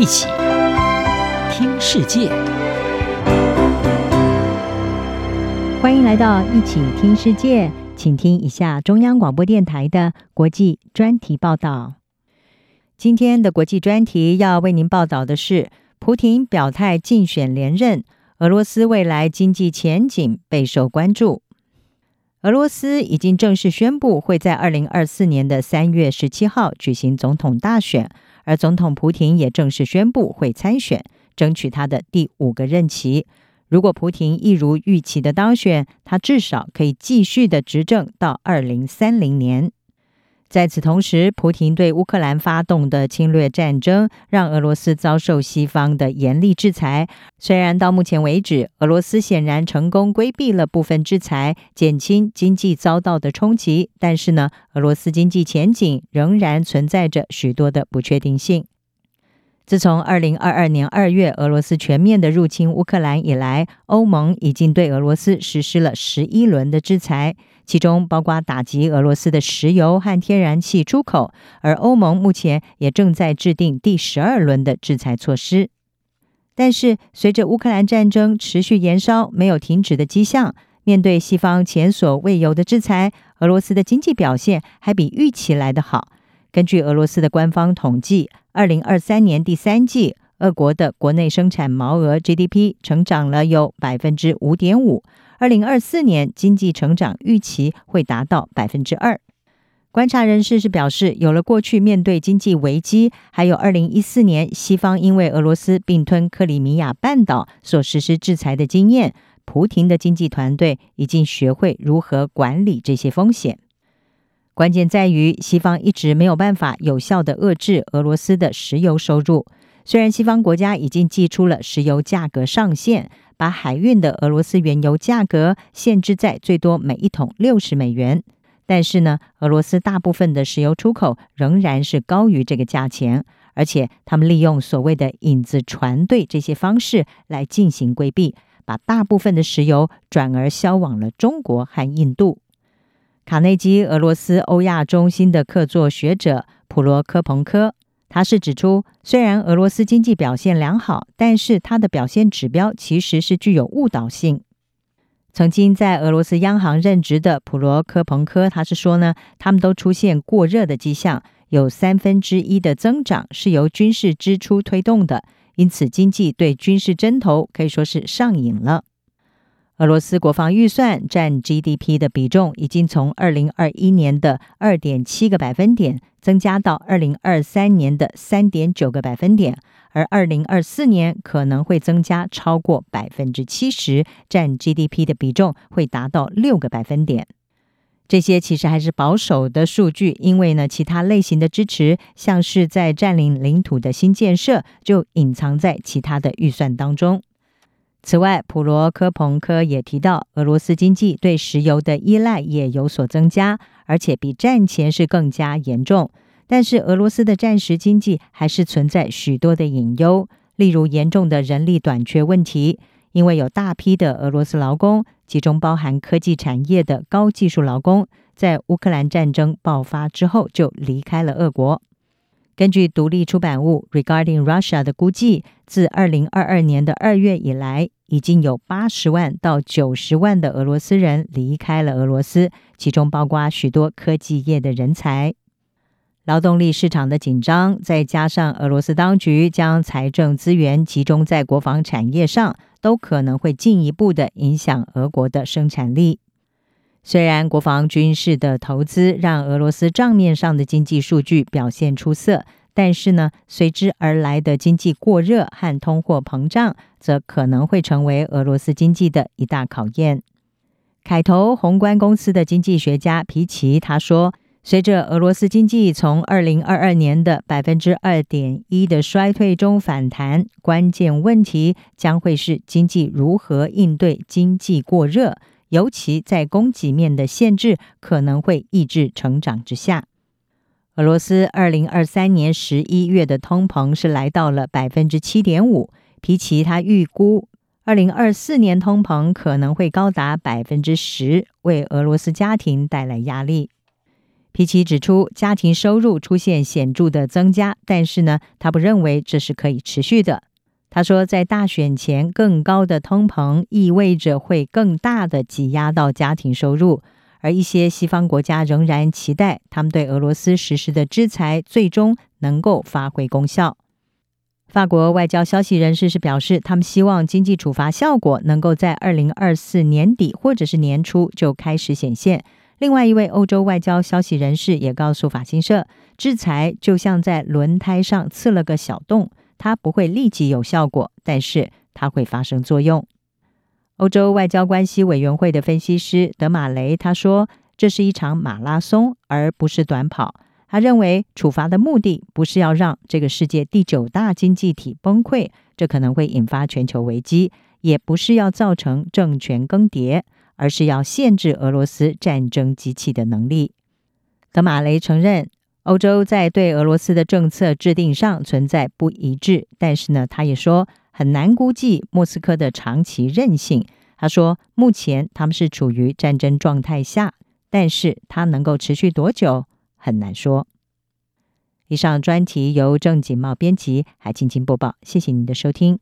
一起听世界，欢迎来到一起听世界，请听一下中央广播电台的国际专题报道。今天的国际专题要为您报道的是：普亭表态竞选连任，俄罗斯未来经济前景备受关注。俄罗斯已经正式宣布会在二零二四年的三月十七号举行总统大选。而总统普廷也正式宣布会参选，争取他的第五个任期。如果普廷一如预期的当选，他至少可以继续的执政到二零三零年。在此同时，普廷对乌克兰发动的侵略战争，让俄罗斯遭受西方的严厉制裁。虽然到目前为止，俄罗斯显然成功规避了部分制裁，减轻经济遭到的冲击，但是呢，俄罗斯经济前景仍然存在着许多的不确定性。自从二零二二年二月俄罗斯全面的入侵乌克兰以来，欧盟已经对俄罗斯实施了十一轮的制裁，其中包括打击俄罗斯的石油和天然气出口，而欧盟目前也正在制定第十二轮的制裁措施。但是，随着乌克兰战争持续延烧，没有停止的迹象，面对西方前所未有的制裁，俄罗斯的经济表现还比预期来得好。根据俄罗斯的官方统计，二零二三年第三季，俄国的国内生产毛额 GDP 成长了有百分之五点五。二零二四年经济成长预期会达到百分之二。观察人士是表示，有了过去面对经济危机，还有二零一四年西方因为俄罗斯并吞克里米亚半岛所实施制裁的经验，普廷的经济团队已经学会如何管理这些风险。关键在于，西方一直没有办法有效地遏制俄罗斯的石油收入。虽然西方国家已经寄出了石油价格上限，把海运的俄罗斯原油价格限制在最多每一桶六十美元，但是呢，俄罗斯大部分的石油出口仍然是高于这个价钱，而且他们利用所谓的影子船队这些方式来进行规避，把大部分的石油转而销往了中国和印度。卡内基俄罗斯欧亚中心的客座学者普罗科彭科，他是指出，虽然俄罗斯经济表现良好，但是它的表现指标其实是具有误导性。曾经在俄罗斯央行任职的普罗科彭科，他是说呢，他们都出现过热的迹象，有三分之一的增长是由军事支出推动的，因此经济对军事针头可以说是上瘾了。俄罗斯国防预算占 GDP 的比重已经从二零二一年的二点七个百分点增加到二零二三年的三点九个百分点，而二零二四年可能会增加超过百分之七十，占 GDP 的比重会达到六个百分点。这些其实还是保守的数据，因为呢，其他类型的支持，像是在占领领土的新建设，就隐藏在其他的预算当中。此外，普罗科彭科也提到，俄罗斯经济对石油的依赖也有所增加，而且比战前是更加严重。但是，俄罗斯的战时经济还是存在许多的隐忧，例如严重的人力短缺问题，因为有大批的俄罗斯劳工，其中包含科技产业的高技术劳工，在乌克兰战争爆发之后就离开了俄国。根据独立出版物《Regarding Russia》的估计，自二零二二年的二月以来，已经有八十万到九十万的俄罗斯人离开了俄罗斯，其中包括许多科技业的人才。劳动力市场的紧张，再加上俄罗斯当局将财政资源集中在国防产业上，都可能会进一步的影响俄国的生产力。虽然国防军事的投资让俄罗斯账面上的经济数据表现出色，但是呢，随之而来的经济过热和通货膨胀，则可能会成为俄罗斯经济的一大考验。凯投宏观公司的经济学家皮奇他说：“随着俄罗斯经济从二零二二年的百分之二点一的衰退中反弹，关键问题将会是经济如何应对经济过热。”尤其在供给面的限制可能会抑制成长之下，俄罗斯二零二三年十一月的通膨是来到了百分之七点五。皮奇他预估二零二四年通膨可能会高达百分之十，为俄罗斯家庭带来压力。皮奇指出，家庭收入出现显著的增加，但是呢，他不认为这是可以持续的。他说，在大选前，更高的通膨意味着会更大的挤压到家庭收入，而一些西方国家仍然期待他们对俄罗斯实施的制裁最终能够发挥功效。法国外交消息人士是表示，他们希望经济处罚效果能够在二零二四年底或者是年初就开始显现。另外一位欧洲外交消息人士也告诉法新社，制裁就像在轮胎上刺了个小洞，它不会立即有效果，但是它会发生作用。欧洲外交关系委员会的分析师德马雷他说：“这是一场马拉松，而不是短跑。”他认为处罚的目的不是要让这个世界第九大经济体崩溃，这可能会引发全球危机，也不是要造成政权更迭。而是要限制俄罗斯战争机器的能力。德马雷承认，欧洲在对俄罗斯的政策制定上存在不一致，但是呢，他也说很难估计莫斯科的长期韧性。他说，目前他们是处于战争状态下，但是它能够持续多久很难说。以上专题由郑锦茂编辑，还静静播报，谢谢您的收听。